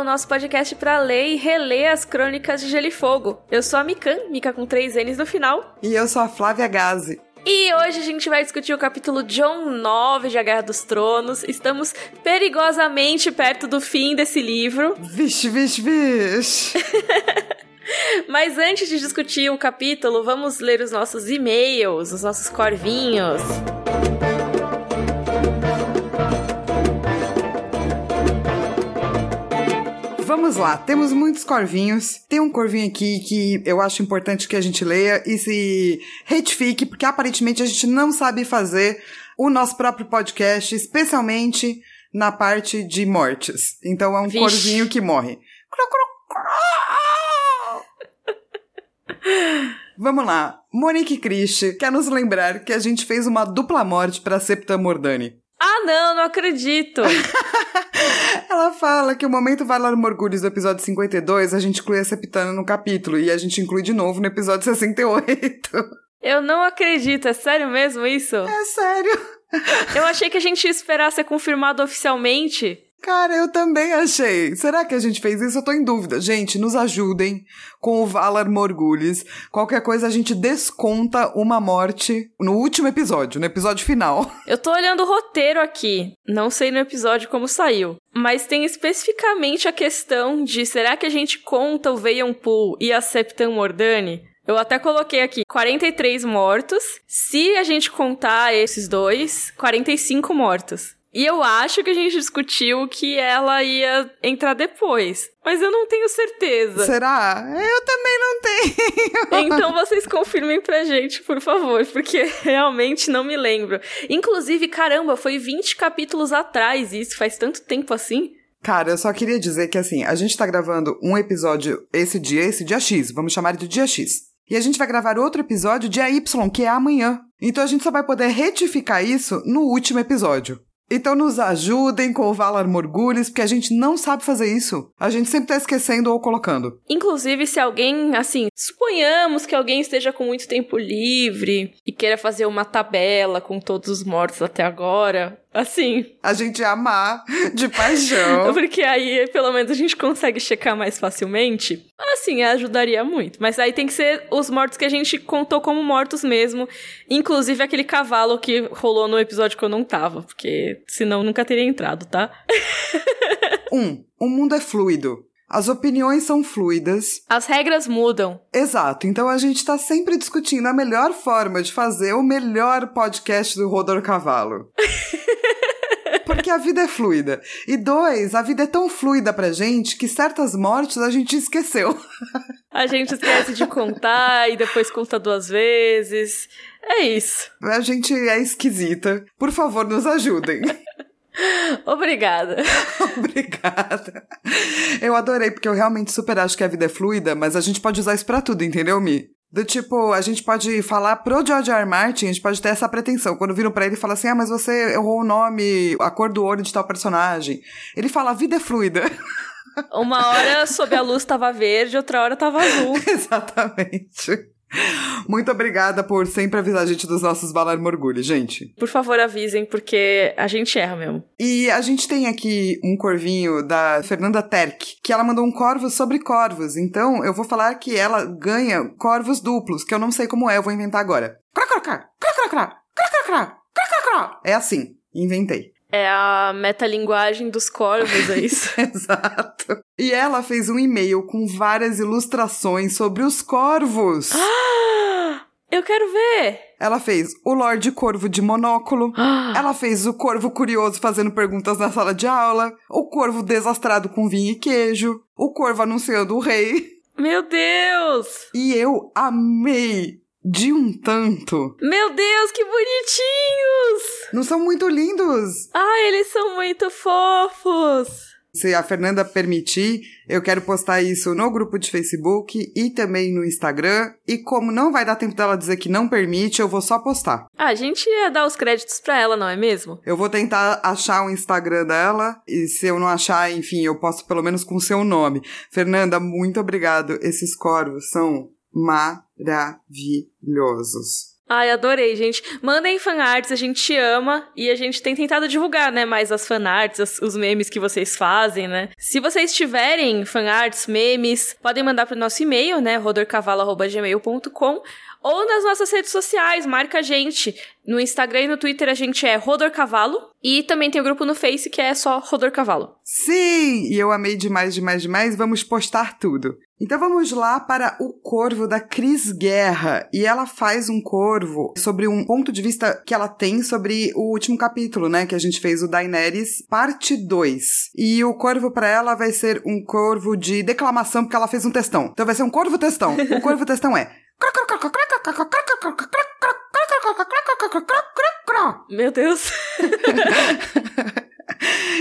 o nosso podcast para ler e reler as crônicas de Gelo e Fogo. Eu sou a Mikan, Mika com três N's no final. E eu sou a Flávia Gazi. E hoje a gente vai discutir o capítulo John 9 de A Guerra dos Tronos. Estamos perigosamente perto do fim desse livro. Vixe, vixe, vixe. Mas antes de discutir o capítulo, vamos ler os nossos e-mails, os nossos corvinhos. Vamos lá, temos muitos corvinhos. Tem um corvinho aqui que eu acho importante que a gente leia e se retifique, porque aparentemente a gente não sabe fazer o nosso próprio podcast, especialmente na parte de mortes. Então é um Vixe. corvinho que morre. Vamos lá. Monique Christ quer nos lembrar que a gente fez uma dupla morte para Septa Mordani. Ah, não, não acredito. Ela fala que o momento Valar Morgulhos do episódio 52, a gente inclui a Septana no capítulo e a gente inclui de novo no episódio 68. Eu não acredito, é sério mesmo isso? É sério. Eu achei que a gente ia esperar ser confirmado oficialmente. Cara, eu também achei. Será que a gente fez isso? Eu tô em dúvida. Gente, nos ajudem com o Valar Morgulhos. Qualquer coisa a gente desconta uma morte no último episódio, no episódio final. Eu tô olhando o roteiro aqui. Não sei no episódio como saiu. Mas tem especificamente a questão de será que a gente conta o Veion Pool e a Septan Mordani? Eu até coloquei aqui 43 mortos. Se a gente contar esses dois, 45 mortos. E eu acho que a gente discutiu que ela ia entrar depois. Mas eu não tenho certeza. Será? Eu também não tenho. Então vocês confirmem pra gente, por favor, porque realmente não me lembro. Inclusive, caramba, foi 20 capítulos atrás isso, faz tanto tempo assim. Cara, eu só queria dizer que assim, a gente tá gravando um episódio esse dia, esse dia X, vamos chamar de dia X. E a gente vai gravar outro episódio dia Y, que é amanhã. Então a gente só vai poder retificar isso no último episódio. Então nos ajudem com o Valar Morgulhos, porque a gente não sabe fazer isso. A gente sempre tá esquecendo ou colocando. Inclusive, se alguém, assim, suponhamos que alguém esteja com muito tempo livre e queira fazer uma tabela com todos os mortos até agora, Assim. A gente amar de paixão. Porque aí, pelo menos, a gente consegue checar mais facilmente. Assim, ajudaria muito. Mas aí tem que ser os mortos que a gente contou como mortos mesmo. Inclusive aquele cavalo que rolou no episódio que eu não tava. Porque senão nunca teria entrado, tá? um, o mundo é fluido. As opiniões são fluidas. As regras mudam. Exato. Então a gente está sempre discutindo a melhor forma de fazer o melhor podcast do Rodor Cavalo. Porque a vida é fluida. E dois, a vida é tão fluida pra gente que certas mortes a gente esqueceu. A gente esquece de contar e depois conta duas vezes. É isso. A gente é esquisita. Por favor, nos ajudem. Obrigada. Obrigada. Eu adorei, porque eu realmente super acho que a vida é fluida, mas a gente pode usar isso pra tudo, entendeu, Mi? Do tipo, a gente pode falar pro George R. R. Martin, a gente pode ter essa pretensão. Quando viram para ele e falam assim: ah, mas você errou o nome, a cor do olho de tal personagem. Ele fala: a vida é fluida. Uma hora sob a luz tava verde, outra hora tava azul. Exatamente. Muito obrigada por sempre avisar a gente dos nossos Valar Morgulho, gente. Por favor, avisem, porque a gente erra mesmo. E a gente tem aqui um corvinho da Fernanda Terk, que ela mandou um corvo sobre corvos. Então, eu vou falar que ela ganha corvos duplos, que eu não sei como é, eu vou inventar agora. É assim, inventei. É a metalinguagem dos corvos, é isso? Exato. E ela fez um e-mail com várias ilustrações sobre os corvos. Ah, eu quero ver! Ela fez o Lorde Corvo de monóculo. ela fez o Corvo Curioso fazendo perguntas na sala de aula. O Corvo Desastrado com vinho e queijo. O Corvo anunciando o rei. Meu Deus! E eu amei de um tanto. Meu Deus, que bonitinhos! Não são muito lindos? Ah, eles são muito fofos! Se a Fernanda permitir, eu quero postar isso no grupo de Facebook e também no Instagram. E como não vai dar tempo dela dizer que não permite, eu vou só postar. Ah, a gente ia dar os créditos pra ela, não é mesmo? Eu vou tentar achar o Instagram dela. E se eu não achar, enfim, eu posto pelo menos com o seu nome. Fernanda, muito obrigado. Esses corvos são maravilhosos. Ai, adorei, gente. Mandem fanarts, a gente ama e a gente tem tentado divulgar, né, mais as fanarts, os memes que vocês fazem, né? Se vocês tiverem fanarts, memes, podem mandar pro nosso e-mail, né, rodorcavalo@gmail.com ou nas nossas redes sociais, marca a gente. No Instagram e no Twitter a gente é Rodor Cavalo. E também tem o grupo no Face que é só Rodor Cavalo. Sim! E eu amei demais, demais, demais. Vamos postar tudo. Então vamos lá para o corvo da Cris Guerra. E ela faz um corvo sobre um ponto de vista que ela tem sobre o último capítulo, né? Que a gente fez, o Daenerys, parte 2. E o corvo para ela vai ser um corvo de declamação, porque ela fez um textão. Então vai ser um corvo textão. O corvo textão é. Meu Deus.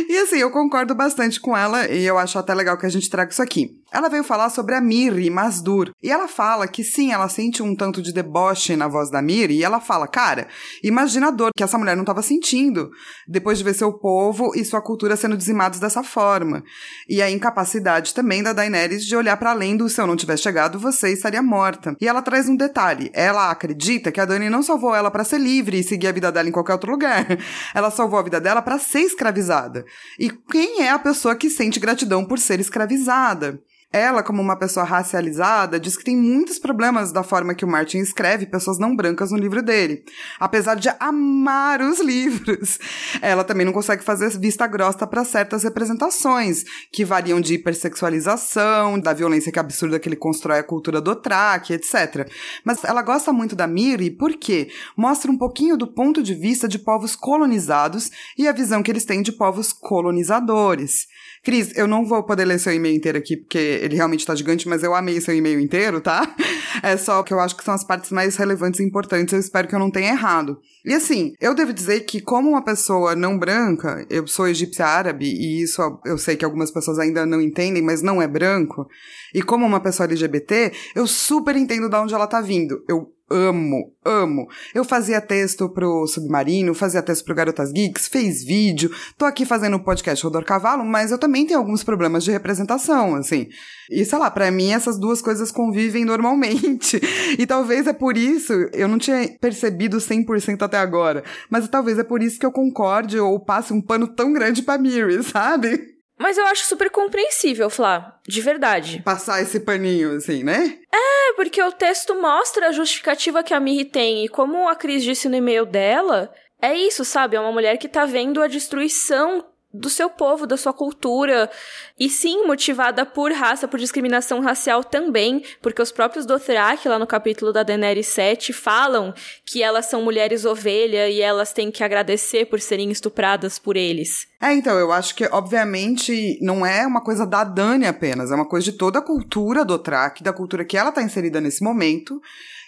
E assim, eu concordo bastante com ela e eu acho até legal que a gente traga isso aqui. Ela veio falar sobre a Miri Masdur. E ela fala que sim, ela sente um tanto de deboche na voz da Miri. E ela fala, cara, imagina a dor que essa mulher não estava sentindo depois de ver seu povo e sua cultura sendo dizimados dessa forma. E a incapacidade também da Daenerys de olhar para além do se eu não tivesse chegado, você estaria morta. E ela traz um detalhe. Ela acredita que a Dani não salvou ela para ser livre e seguir a vida dela em qualquer outro lugar. Ela salvou a vida dela para ser escravizada. E quem é a pessoa que sente gratidão por ser escravizada? Ela, como uma pessoa racializada, diz que tem muitos problemas da forma que o Martin escreve pessoas não brancas no livro dele. Apesar de amar os livros, ela também não consegue fazer vista grossa para certas representações, que variam de hipersexualização, da violência que é absurda que ele constrói a cultura do traque, etc. Mas ela gosta muito da Miri porque mostra um pouquinho do ponto de vista de povos colonizados e a visão que eles têm de povos colonizadores. Cris, eu não vou poder ler seu e-mail inteiro aqui, porque ele realmente tá gigante, mas eu amei seu e-mail inteiro, tá? É só que eu acho que são as partes mais relevantes e importantes, eu espero que eu não tenha errado. E assim, eu devo dizer que, como uma pessoa não branca, eu sou egípcia árabe, e isso eu sei que algumas pessoas ainda não entendem, mas não é branco, e como uma pessoa LGBT, eu super entendo de onde ela tá vindo. Eu amo, amo. Eu fazia texto pro Submarino, fazia texto pro Garotas Geeks, fez vídeo, tô aqui fazendo o podcast Rodor Cavalo, mas eu também tenho alguns problemas de representação, assim. E sei lá, para mim essas duas coisas convivem normalmente. E talvez é por isso, eu não tinha percebido 100% até agora, mas talvez é por isso que eu concorde ou passe um pano tão grande pra Miri, sabe? Mas eu acho super compreensível, Flá. De verdade. Passar esse paninho, assim, né? É, porque o texto mostra a justificativa que a Miri tem. E como a Cris disse no e-mail dela, é isso, sabe? É uma mulher que tá vendo a destruição do seu povo, da sua cultura, e sim motivada por raça, por discriminação racial também, porque os próprios Dothraki, lá no capítulo da Daenerys 7, falam que elas são mulheres ovelha e elas têm que agradecer por serem estupradas por eles. É, então, eu acho que, obviamente, não é uma coisa da Dani apenas, é uma coisa de toda a cultura do Dothraki, da cultura que ela tá inserida nesse momento,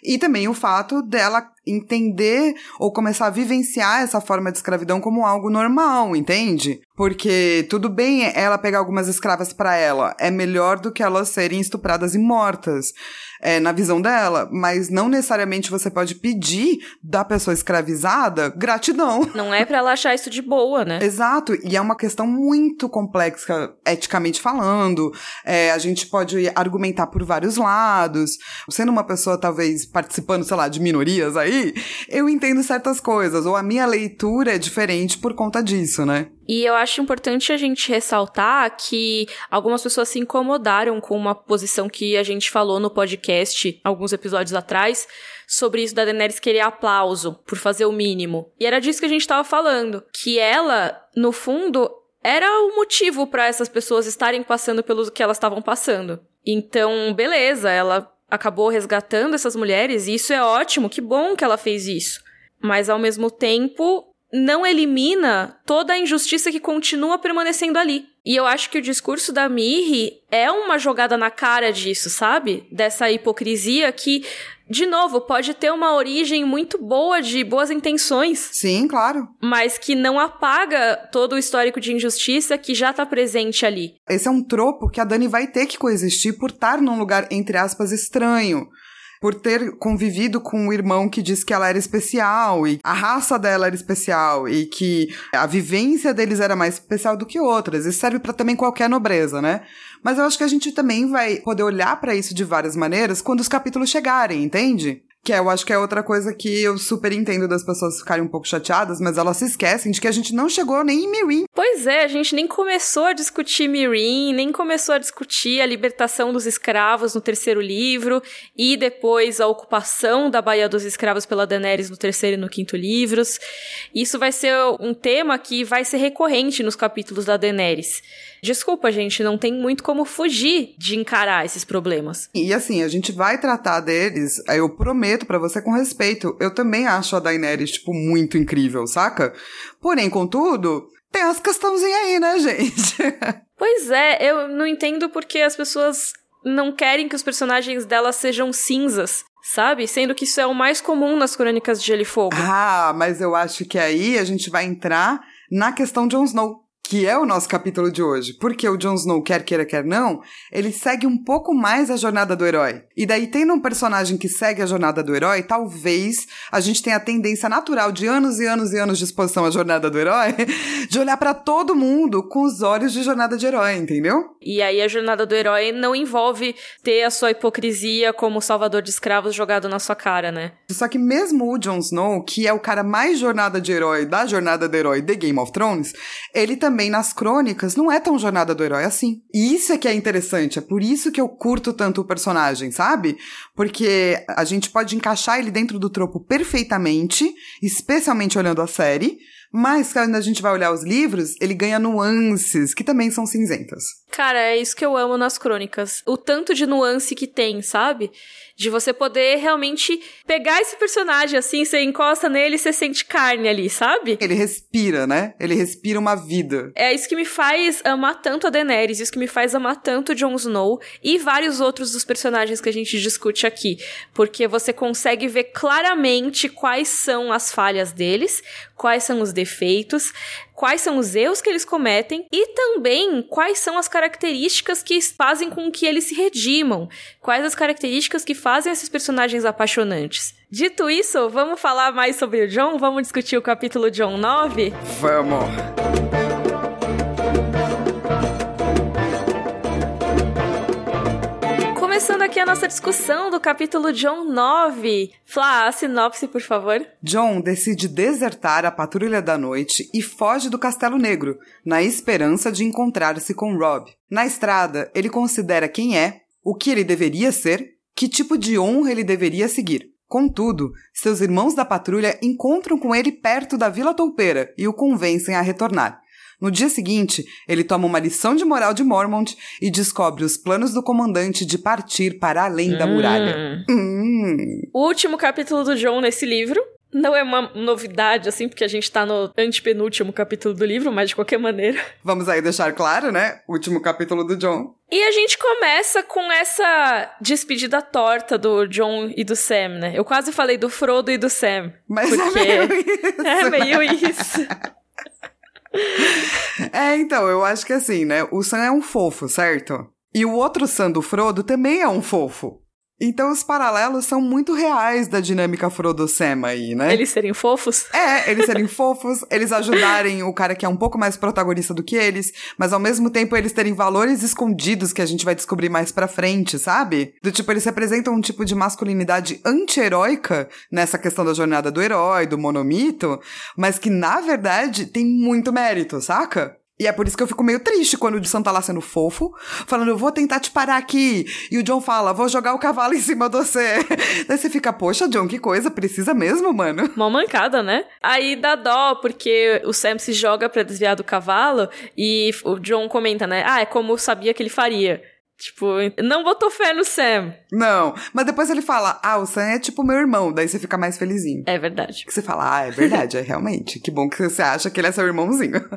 e também o fato dela entender ou começar a vivenciar essa forma de escravidão como algo normal, entende? Porque tudo bem ela pegar algumas escravas para ela, é melhor do que elas serem estupradas e mortas é, na visão dela, mas não necessariamente você pode pedir da pessoa escravizada gratidão. Não é para ela achar isso de boa, né? Exato, e é uma questão muito complexa, eticamente falando. É, a gente pode argumentar por vários lados. Sendo uma pessoa, talvez, participando, sei lá, de minorias aí, eu entendo certas coisas, ou a minha leitura é diferente por conta disso, né? E eu acho importante a gente ressaltar que algumas pessoas se incomodaram com uma posição que a gente falou no podcast alguns episódios atrás sobre isso da Daenerys querer aplauso por fazer o mínimo. E era disso que a gente estava falando, que ela, no fundo, era o motivo para essas pessoas estarem passando pelo que elas estavam passando. Então, beleza, ela acabou resgatando essas mulheres e isso é ótimo, que bom que ela fez isso. Mas ao mesmo tempo, não elimina toda a injustiça que continua permanecendo ali. E eu acho que o discurso da Mirri é uma jogada na cara disso, sabe? Dessa hipocrisia que, de novo, pode ter uma origem muito boa de boas intenções. Sim, claro. Mas que não apaga todo o histórico de injustiça que já tá presente ali. Esse é um tropo que a Dani vai ter que coexistir por estar num lugar, entre aspas, estranho por ter convivido com um irmão que disse que ela era especial e a raça dela era especial e que a vivência deles era mais especial do que outras. Isso serve para também qualquer nobreza, né? Mas eu acho que a gente também vai poder olhar para isso de várias maneiras quando os capítulos chegarem, entende? Que é, eu acho que é outra coisa que eu super entendo das pessoas ficarem um pouco chateadas, mas elas se esquecem de que a gente não chegou nem em Mirim. Pois é, a gente nem começou a discutir Mirim, nem começou a discutir a libertação dos escravos no terceiro livro e depois a ocupação da Baía dos Escravos pela Daenerys no terceiro e no quinto livros. Isso vai ser um tema que vai ser recorrente nos capítulos da Daenerys. Desculpa, gente, não tem muito como fugir de encarar esses problemas. E assim, a gente vai tratar deles, eu prometo para você com respeito. Eu também acho a Daenerys, tipo, muito incrível, saca? Porém, contudo, tem as questãozinhas aí, né, gente? pois é, eu não entendo porque as pessoas não querem que os personagens dela sejam cinzas. Sabe? Sendo que isso é o mais comum nas crônicas de Gelo e Fogo. Ah, mas eu acho que aí a gente vai entrar na questão de Jon Snow que é o nosso capítulo de hoje, porque o Jon Snow, quer queira, quer não, ele segue um pouco mais a jornada do herói. E daí, tendo um personagem que segue a jornada do herói, talvez a gente tenha a tendência natural de anos e anos e anos de exposição à jornada do herói, de olhar para todo mundo com os olhos de jornada de herói, entendeu? E aí a jornada do herói não envolve ter a sua hipocrisia como salvador de escravos jogado na sua cara, né? Só que mesmo o Jon Snow, que é o cara mais jornada de herói da jornada do herói de Game of Thrones, ele também também nas crônicas não é tão jornada do herói assim. E isso é que é interessante, é por isso que eu curto tanto o personagem, sabe? Porque a gente pode encaixar ele dentro do tropo perfeitamente, especialmente olhando a série, mas quando a gente vai olhar os livros, ele ganha nuances que também são cinzentas. Cara, é isso que eu amo nas crônicas. O tanto de nuance que tem, sabe? De você poder realmente pegar esse personagem assim, você encosta nele e você sente carne ali, sabe? Ele respira, né? Ele respira uma vida. É isso que me faz amar tanto a Daenerys, isso que me faz amar tanto Jon Snow e vários outros dos personagens que a gente discute aqui. Porque você consegue ver claramente quais são as falhas deles, quais são os defeitos, quais são os erros que eles cometem e também quais são as características que fazem com que eles se redimam, quais as características que fazem esses personagens apaixonantes. Dito isso, vamos falar mais sobre o John? Vamos discutir o capítulo John 9? Vamos! Começando aqui a nossa discussão do capítulo John 9. Flá, a sinopse, por favor. John decide desertar a patrulha da noite e foge do Castelo Negro, na esperança de encontrar-se com Rob. Na estrada, ele considera quem é, o que ele deveria ser, que tipo de honra ele deveria seguir. Contudo, seus irmãos da patrulha encontram com ele perto da Vila Toupeira e o convencem a retornar. No dia seguinte, ele toma uma lição de moral de Mormont e descobre os planos do comandante de partir para além da muralha. Hum. O último capítulo do John nesse livro não é uma novidade, assim, porque a gente tá no antepenúltimo capítulo do livro, mas de qualquer maneira. Vamos aí deixar claro, né? Último capítulo do John. E a gente começa com essa despedida torta do John e do Sam, né? Eu quase falei do Frodo e do Sam. Mas é porque é meio isso. É meio né? isso. é, então, eu acho que assim, né? O Sam é um fofo, certo? E o outro Sam do Frodo também é um fofo. Então os paralelos são muito reais da dinâmica Frodo-Sam aí, né? Eles serem fofos? É, eles serem fofos, eles ajudarem o cara que é um pouco mais protagonista do que eles, mas ao mesmo tempo eles terem valores escondidos que a gente vai descobrir mais pra frente, sabe? Do tipo, eles representam um tipo de masculinidade anti-heróica nessa questão da jornada do herói, do monomito, mas que na verdade tem muito mérito, saca? E é por isso que eu fico meio triste quando o John tá lá sendo fofo, falando, eu vou tentar te parar aqui. E o John fala, vou jogar o cavalo em cima de você. Daí você fica, poxa, John, que coisa, precisa mesmo, mano. Uma mancada, né? Aí dá dó, porque o Sam se joga pra desviar do cavalo e o John comenta, né? Ah, é como eu sabia que ele faria. Tipo, não botou fé no Sam. Não, mas depois ele fala, ah, o Sam é tipo meu irmão, daí você fica mais felizinho. É verdade. Que você fala, ah, é verdade, é realmente. Que bom que você acha que ele é seu irmãozinho.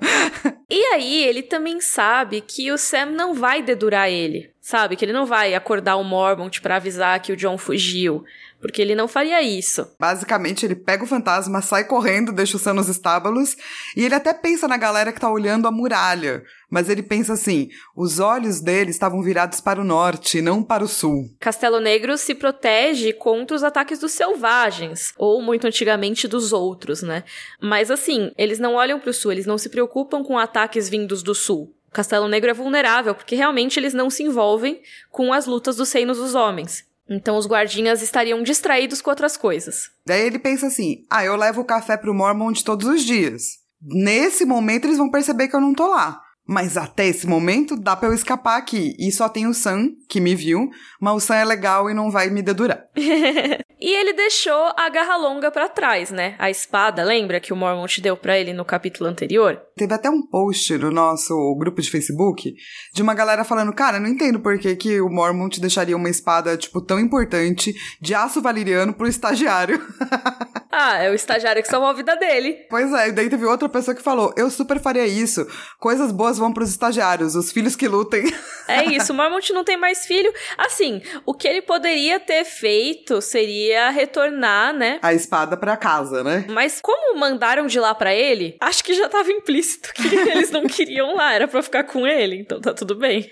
e aí, ele também sabe que o Sam não vai dedurar ele. Sabe? Que ele não vai acordar o Mormont para avisar que o John fugiu. Porque ele não faria isso. Basicamente, ele pega o fantasma, sai correndo, deixa o Sam nos estábulos, e ele até pensa na galera que tá olhando a muralha. Mas ele pensa assim: os olhos dele estavam virados para o norte, não para o sul. Castelo Negro se protege contra os ataques dos selvagens, ou muito antigamente dos outros, né? Mas assim, eles não olham para o sul, eles não se preocupam com ataques vindos do sul. Castelo Negro é vulnerável porque realmente eles não se envolvem com as lutas dos reinos dos homens. Então os guardinhas estariam distraídos com outras coisas. Daí ele pensa assim: ah, eu levo o café pro Mormont todos os dias. Nesse momento eles vão perceber que eu não tô lá. Mas até esse momento dá pra eu escapar aqui. E só tem o Sam, que me viu, mas o Sam é legal e não vai me dedurar. e ele deixou a garra longa para trás, né? A espada, lembra que o Mormont deu para ele no capítulo anterior? Teve até um post no nosso grupo de Facebook de uma galera falando: Cara, não entendo por que, que o Mormont deixaria uma espada, tipo, tão importante de aço valeriano pro estagiário. ah, é o estagiário que salvou a vida dele. Pois é, e daí teve outra pessoa que falou: Eu super faria isso. Coisas boas vão pros estagiários, os filhos que lutem. É isso, o Mormont não tem mais filho. Assim, o que ele poderia ter feito seria retornar, né? A espada pra casa, né? Mas como mandaram de lá para ele, acho que já tava implícito que eles não queriam lá, era pra ficar com ele, então tá tudo bem.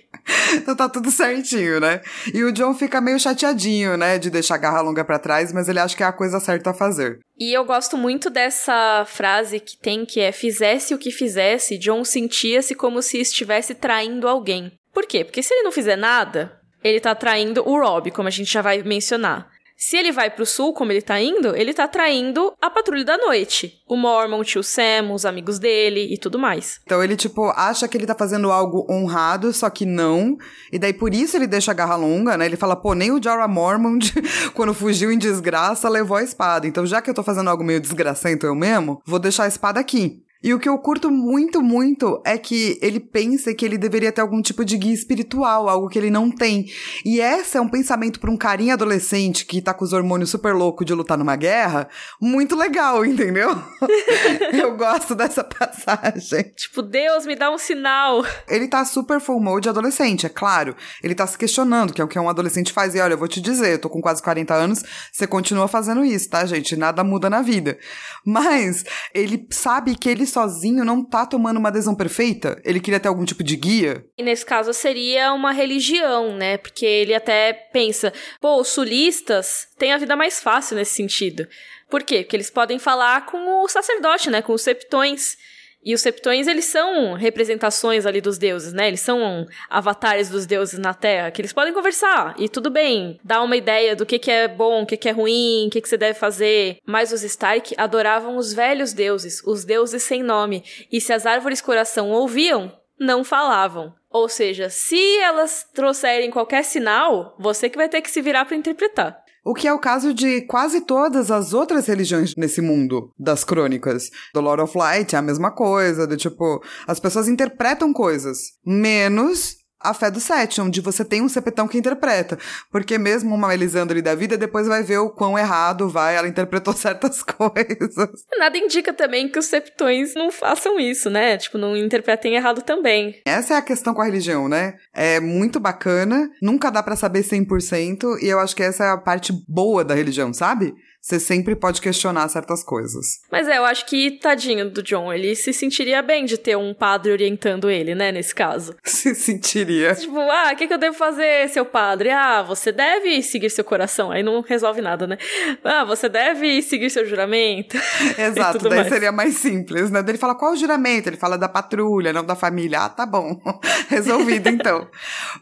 então tá tudo certinho, né? E o John fica meio chateadinho, né, de deixar a garra longa para trás, mas ele acha que é a coisa certa a fazer. E eu gosto muito dessa frase que tem que é: fizesse o que fizesse, John sentia-se como se estivesse traindo alguém. Por quê? Porque se ele não fizer nada, ele tá traindo o Rob, como a gente já vai mencionar. Se ele vai pro sul, como ele tá indo, ele tá traindo a patrulha da noite. O Mormon, o tio Sam, os amigos dele e tudo mais. Então ele, tipo, acha que ele tá fazendo algo honrado, só que não. E daí por isso ele deixa a garra longa, né? Ele fala, pô, nem o Jorah Mormont, quando fugiu em desgraça, levou a espada. Então já que eu tô fazendo algo meio desgracento eu mesmo, vou deixar a espada aqui. E o que eu curto muito, muito é que ele pensa que ele deveria ter algum tipo de guia espiritual, algo que ele não tem. E esse é um pensamento para um carinha adolescente que tá com os hormônios super loucos de lutar numa guerra, muito legal, entendeu? eu gosto dessa passagem. Tipo, Deus, me dá um sinal. Ele tá super full mode adolescente, é claro. Ele tá se questionando, que é o que um adolescente faz. E olha, eu vou te dizer, eu tô com quase 40 anos, você continua fazendo isso, tá, gente? Nada muda na vida. Mas ele sabe que ele sozinho não tá tomando uma adesão perfeita? Ele queria ter algum tipo de guia? E nesse caso seria uma religião, né? Porque ele até pensa, pô, os sulistas têm a vida mais fácil nesse sentido. Por quê? Porque eles podem falar com o sacerdote, né? Com os septões. E os septões, eles são representações ali dos deuses, né? Eles são avatares dos deuses na Terra, que eles podem conversar. E tudo bem, dar uma ideia do que, que é bom, o que, que é ruim, o que, que você deve fazer. Mas os Stark adoravam os velhos deuses, os deuses sem nome. E se as árvores coração ouviam, não falavam. Ou seja, se elas trouxerem qualquer sinal, você que vai ter que se virar para interpretar. O que é o caso de quase todas as outras religiões nesse mundo das crônicas. Do Lord of Light é a mesma coisa, do tipo, as pessoas interpretam coisas, menos a fé do sete, onde você tem um sepetão que interpreta. Porque mesmo uma Melisandre da vida, depois vai ver o quão errado vai, ela interpretou certas coisas. Nada indica também que os septões não façam isso, né? Tipo, não interpretem errado também. Essa é a questão com a religião, né? É muito bacana, nunca dá para saber 100%, e eu acho que essa é a parte boa da religião, sabe? Você sempre pode questionar certas coisas. Mas é, eu acho que, tadinho do John, ele se sentiria bem de ter um padre orientando ele, né, nesse caso. Se sentiria. Tipo, ah, o que, que eu devo fazer, seu padre? Ah, você deve seguir seu coração. Aí não resolve nada, né? Ah, você deve seguir seu juramento. Exato, daí mais. seria mais simples, né? Ele fala qual o juramento? Ele fala da patrulha, não da família. Ah, tá bom. Resolvido então.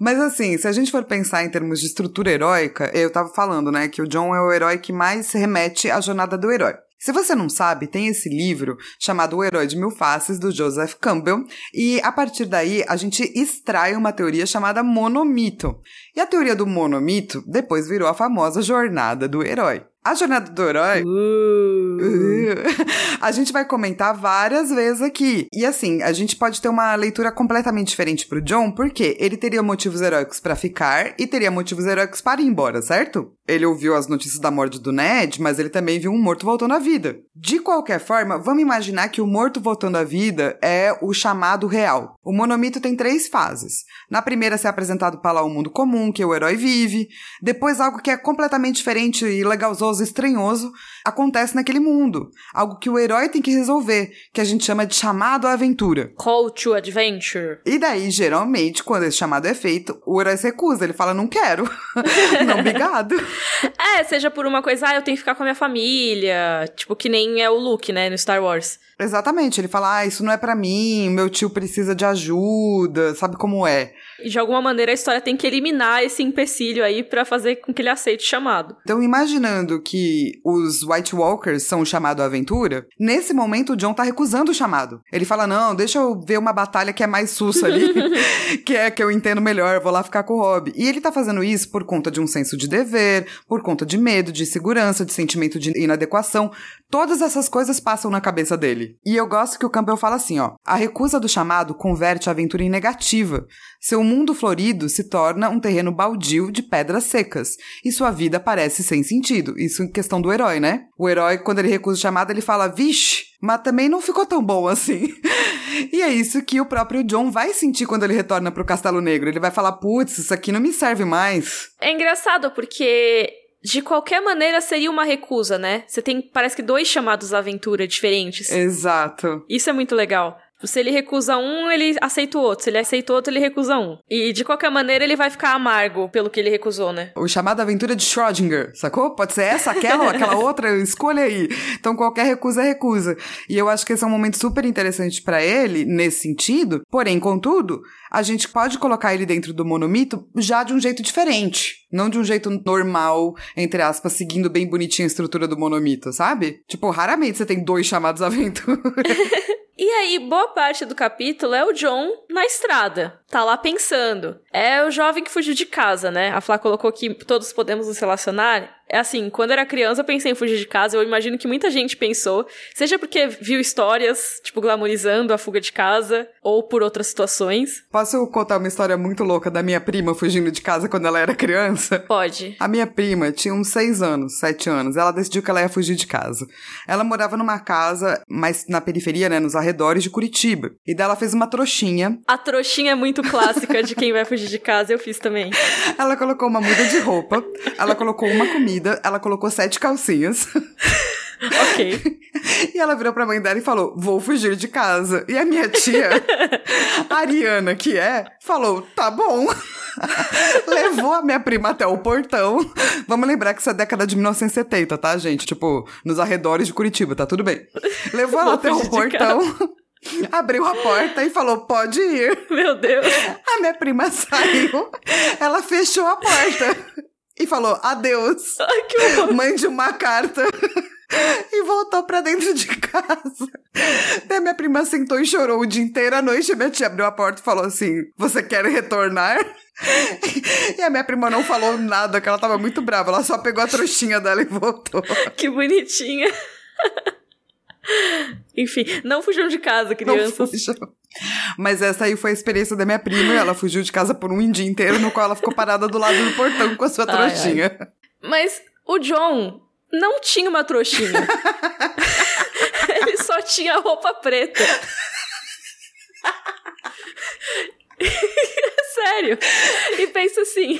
Mas assim, se a gente for pensar em termos de estrutura heróica, eu tava falando, né, que o John é o herói que mais se remete à jornada do herói. Se você não sabe, tem esse livro chamado O Herói de Mil Faces, do Joseph Campbell, e a partir daí a gente extrai uma teoria chamada monomito. E a teoria do monomito depois virou a famosa jornada do herói. A jornada do herói. Uh. Uh, a gente vai comentar várias vezes aqui. E assim, a gente pode ter uma leitura completamente diferente pro John, porque ele teria motivos heróicos para ficar e teria motivos heróicos para ir embora, certo? Ele ouviu as notícias da morte do Ned, mas ele também viu um morto voltando à vida. De qualquer forma, vamos imaginar que o morto voltando à vida é o chamado real. O monomito tem três fases. Na primeira, ser apresentado para lá o mundo comum que o herói vive. Depois, algo que é completamente diferente e legalzoso, estranhoso, acontece naquele mundo. Algo que o herói tem que resolver, que a gente chama de chamado à aventura. Call to adventure. E daí, geralmente, quando esse chamado é feito, o herói se recusa. Ele fala, não quero. não, obrigado. É, seja por uma coisa, ah, eu tenho que ficar com a minha família. Tipo, que nem é o Luke, né, no Star Wars. Exatamente, ele fala, ah, isso não é para mim, meu tio precisa de ajuda, sabe como é? E de alguma maneira a história tem que eliminar esse empecilho aí para fazer com que ele aceite o chamado. Então, imaginando que os White Walkers são o chamado à aventura, nesse momento o John tá recusando o chamado. Ele fala: Não, deixa eu ver uma batalha que é mais sussa ali, que é que eu entendo melhor, vou lá ficar com o Rob. E ele tá fazendo isso por conta de um senso de dever, por conta de medo, de segurança, de sentimento de inadequação. Todas essas coisas passam na cabeça dele. E eu gosto que o Campbell fala assim: ó, a recusa do chamado converte a aventura em negativa. Seu mundo florido se torna um terreno baldio de pedras secas, e sua vida parece sem sentido. Isso em questão do herói, né? O herói, quando ele recusa o chamado, ele fala, vixe, mas também não ficou tão bom assim. e é isso que o próprio John vai sentir quando ele retorna pro Castelo Negro. Ele vai falar, putz, isso aqui não me serve mais. É engraçado porque de qualquer maneira seria uma recusa, né? Você tem, parece que dois chamados à aventura diferentes. Exato. Isso é muito legal. Se ele recusa um, ele aceita o outro. Se ele aceita o outro, ele recusa um. E de qualquer maneira, ele vai ficar amargo pelo que ele recusou, né? O chamado aventura de Schrödinger, sacou? Pode ser essa, aquela ou aquela outra, escolha aí. Então qualquer recusa é recusa. E eu acho que esse é um momento super interessante para ele, nesse sentido. Porém, contudo, a gente pode colocar ele dentro do monomito já de um jeito diferente. Não de um jeito normal, entre aspas, seguindo bem bonitinha a estrutura do monomito, sabe? Tipo, raramente você tem dois chamados aventura. E aí, boa parte do capítulo é o John na estrada. Tá lá pensando. É o jovem que fugiu de casa, né? A Flá colocou que todos podemos nos relacionar. É assim, quando era criança eu pensei em fugir de casa, eu imagino que muita gente pensou, seja porque viu histórias, tipo, glamorizando a fuga de casa, ou por outras situações. Posso contar uma história muito louca da minha prima fugindo de casa quando ela era criança? Pode. A minha prima tinha uns seis anos, sete anos, ela decidiu que ela ia fugir de casa. Ela morava numa casa, mais na periferia, né, nos arredores de Curitiba. E dela fez uma trouxinha. A trouxinha é muito clássica de quem vai fugir de casa, eu fiz também. Ela colocou uma muda de roupa, ela colocou uma comida, comida, ela colocou sete calcinhas. Ok. e ela virou pra mãe dela e falou: Vou fugir de casa. E a minha tia, a Ariana, que é, falou: Tá bom. Levou a minha prima até o portão. Vamos lembrar que isso é década de 1970, tá, gente? Tipo, nos arredores de Curitiba, tá tudo bem. Levou ela até o portão. Abriu a porta e falou: pode ir. Meu Deus. A minha prima saiu. Ela fechou a porta e falou adeus. Ai, que horror. Mande uma carta. E voltou pra dentro de casa. Daí minha prima sentou e chorou o dia inteiro. À noite, minha tia abriu a porta e falou assim: Você quer retornar? E a minha prima não falou nada, que ela tava muito brava. Ela só pegou a trouxinha dela e voltou. Que bonitinha. Enfim, não fugiu de casa, crianças. Fujam. Mas essa aí foi a experiência da minha prima. Ela fugiu de casa por um dia inteiro, no qual ela ficou parada do lado do portão com a sua Ai, trouxinha. Mas o John não tinha uma trouxinha. Ele só tinha roupa preta. Sério. E pensa assim: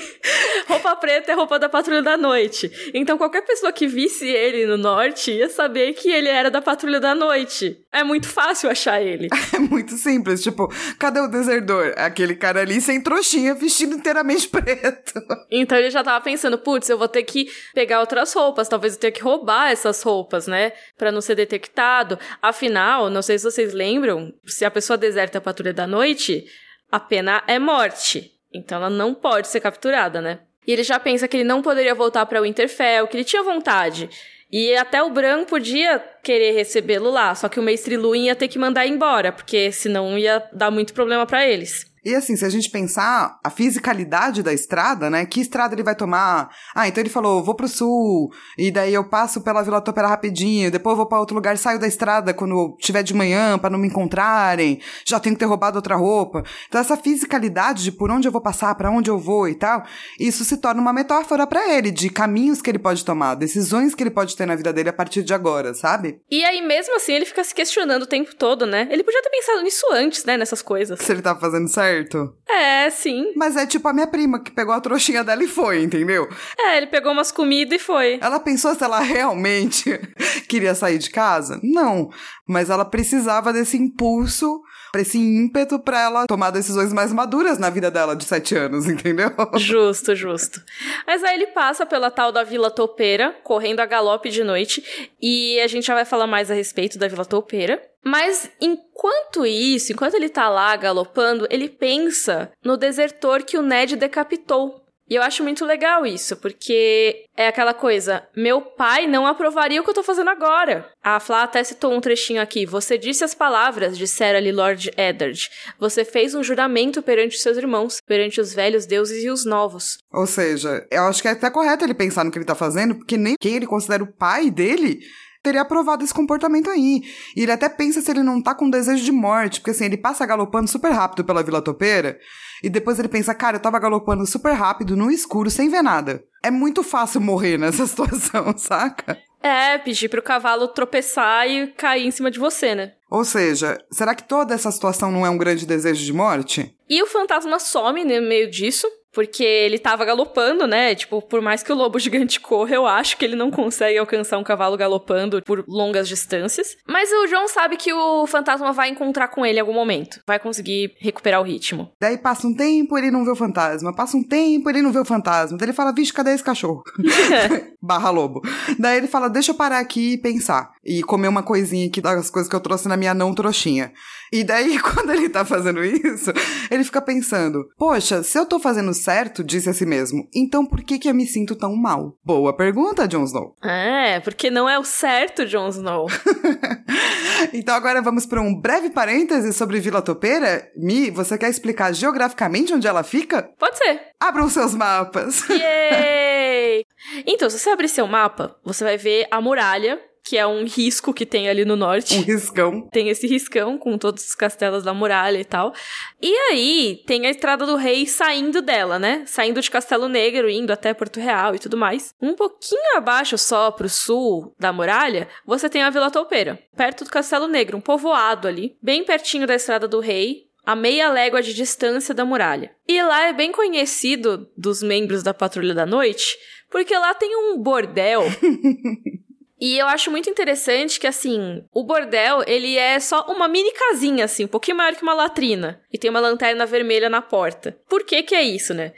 roupa preta é roupa da patrulha da noite. Então qualquer pessoa que visse ele no norte ia saber que ele era da patrulha da noite. É muito fácil achar ele. É muito simples. Tipo, cadê o desertor? Aquele cara ali sem trouxinha, vestido inteiramente preto. Então ele já tava pensando, putz, eu vou ter que pegar outras roupas, talvez eu tenha que roubar essas roupas, né? Pra não ser detectado. Afinal, não sei se vocês lembram, se a pessoa deserta a patrulha da noite, a pena é morte. Então ela não pode ser capturada, né? E ele já pensa que ele não poderia voltar pra Winterfell, que ele tinha vontade. E até o Bran podia querer recebê-lo lá, só que o Mestre Luin ia ter que mandar embora, porque senão ia dar muito problema pra eles. E assim, se a gente pensar a fisicalidade da estrada, né? Que estrada ele vai tomar? Ah, então ele falou, vou pro sul, e daí eu passo pela Vila Topera rapidinho, depois eu vou pra outro lugar, saio da estrada quando tiver de manhã para não me encontrarem, já tenho que ter roubado outra roupa. Então essa fisicalidade de por onde eu vou passar, para onde eu vou e tal, isso se torna uma metáfora para ele, de caminhos que ele pode tomar, decisões que ele pode ter na vida dele a partir de agora, sabe? E aí, mesmo assim, ele fica se questionando o tempo todo, né? Ele podia ter pensado nisso antes, né? Nessas coisas. Se ele tá fazendo certo. É, sim. Mas é tipo a minha prima que pegou a trouxinha dela e foi, entendeu? É, ele pegou umas comidas e foi. Ela pensou se ela realmente queria sair de casa? Não. Mas ela precisava desse impulso, esse ímpeto pra ela tomar decisões mais maduras na vida dela de sete anos, entendeu? Justo, justo. Mas aí ele passa pela tal da Vila Topeira, correndo a galope de noite, e a gente já vai falar mais a respeito da Vila Topeira. Mas enquanto isso, enquanto ele tá lá galopando, ele pensa no desertor que o Ned decapitou. E eu acho muito legal isso, porque é aquela coisa, meu pai não aprovaria o que eu tô fazendo agora. A Flá até citou um trechinho aqui. Você disse as palavras, dissera-lhe Lord Eddard. Você fez um juramento perante os seus irmãos, perante os velhos deuses e os novos. Ou seja, eu acho que é até correto ele pensar no que ele tá fazendo, porque nem quem ele considera o pai dele teria aprovado esse comportamento aí. E ele até pensa se ele não tá com desejo de morte, porque assim, ele passa galopando super rápido pela Vila Topeira, e depois ele pensa, cara, eu tava galopando super rápido, no escuro, sem ver nada. É muito fácil morrer nessa situação, saca? É, pedir pro cavalo tropeçar e cair em cima de você, né? Ou seja, será que toda essa situação não é um grande desejo de morte? E o fantasma some no meio disso, porque ele tava galopando, né? Tipo, por mais que o lobo gigante corra, eu acho que ele não consegue alcançar um cavalo galopando por longas distâncias. Mas o João sabe que o fantasma vai encontrar com ele em algum momento. Vai conseguir recuperar o ritmo. Daí passa um tempo, ele não vê o fantasma. Passa um tempo, ele não vê o fantasma. Daí ele fala, vixe, cadê esse cachorro? Barra lobo. Daí ele fala, deixa eu parar aqui e pensar. E comer uma coisinha aqui das coisas que eu trouxe na minha não trouxinha. E daí, quando ele tá fazendo isso, ele fica pensando: Poxa, se eu tô fazendo certo, disse a si mesmo, então por que que eu me sinto tão mal? Boa pergunta, Jon Snow. É, porque não é o certo, Jon Snow. então agora vamos para um breve parêntese sobre Vila Topeira. Mi, você quer explicar geograficamente onde ela fica? Pode ser. Abram seus mapas. Yay! Então, se você abrir seu mapa, você vai ver a muralha que é um risco que tem ali no norte. Um riscão. Tem esse riscão com todos os castelos da muralha e tal. E aí tem a Estrada do Rei saindo dela, né? Saindo de Castelo Negro, indo até Porto Real e tudo mais. Um pouquinho abaixo só pro sul da muralha, você tem a Vila Toupeira, perto do Castelo Negro, um povoado ali, bem pertinho da Estrada do Rei, a meia légua de distância da muralha. E lá é bem conhecido dos membros da Patrulha da Noite, porque lá tem um bordel E eu acho muito interessante que, assim, o bordel, ele é só uma mini casinha, assim, um pouquinho maior que uma latrina. E tem uma lanterna vermelha na porta. Por que que é isso, né?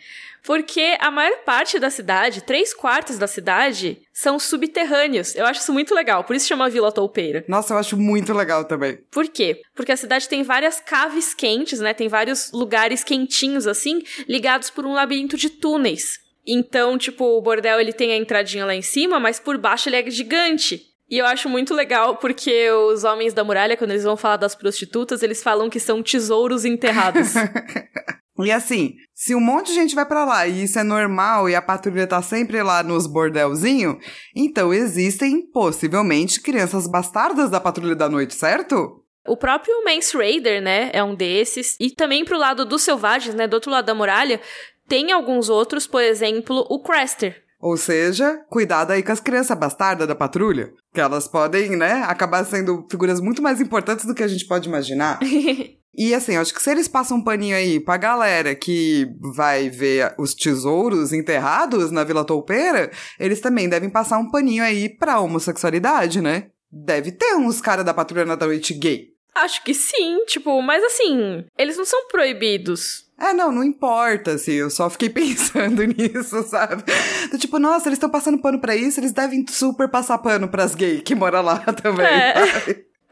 Porque a maior parte da cidade, três quartos da cidade, são subterrâneos. Eu acho isso muito legal, por isso chama Vila Toupeira. Nossa, eu acho muito legal também. Por quê? Porque a cidade tem várias caves quentes, né? Tem vários lugares quentinhos, assim, ligados por um labirinto de túneis. Então, tipo, o bordel ele tem a entradinha lá em cima, mas por baixo ele é gigante. E eu acho muito legal porque os homens da muralha, quando eles vão falar das prostitutas, eles falam que são tesouros enterrados. e assim, se um monte de gente vai para lá e isso é normal e a patrulha tá sempre lá nos bordelzinho, então existem possivelmente crianças bastardas da patrulha da noite, certo? O próprio Mance Raider, né, é um desses. E também pro lado dos selvagens, né, do outro lado da muralha, tem alguns outros, por exemplo, o Craster. Ou seja, cuidado aí com as crianças bastardas da patrulha, que elas podem, né, acabar sendo figuras muito mais importantes do que a gente pode imaginar. E assim, acho que se eles passam um paninho aí pra galera que vai ver os tesouros enterrados na Vila Toupeira, eles também devem passar um paninho aí pra homossexualidade, né? Deve ter uns caras da patrulha na noite gay. Acho que sim, tipo, mas assim, eles não são proibidos. É, não, não importa, assim, eu só fiquei pensando nisso, sabe? Então, tipo, nossa, eles estão passando pano para isso, eles devem super passar pano pras gays que moram lá também. É.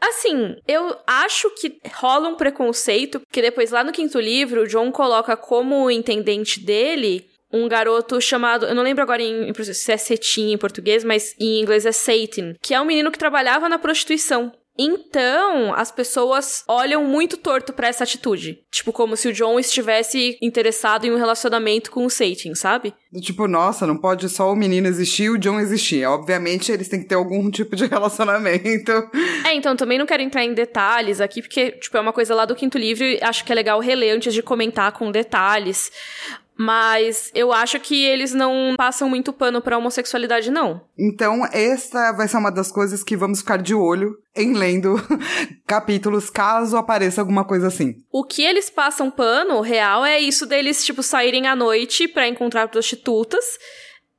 Assim, eu acho que rola um preconceito, porque depois lá no quinto livro, o John coloca como intendente dele um garoto chamado, eu não lembro agora em, se é Cetim em português, mas em inglês é Satan, que é um menino que trabalhava na prostituição. Então, as pessoas olham muito torto para essa atitude. Tipo, como se o John estivesse interessado em um relacionamento com o Satan, sabe? Tipo, nossa, não pode só o menino existir e o John existir. Obviamente, eles têm que ter algum tipo de relacionamento. É, então, também não quero entrar em detalhes aqui, porque, tipo, é uma coisa lá do quinto livro e acho que é legal reler antes de comentar com detalhes. Mas eu acho que eles não passam muito pano pra homossexualidade, não. Então, essa vai ser uma das coisas que vamos ficar de olho em lendo capítulos, caso apareça alguma coisa assim. O que eles passam pano, real, é isso deles, tipo, saírem à noite para encontrar prostitutas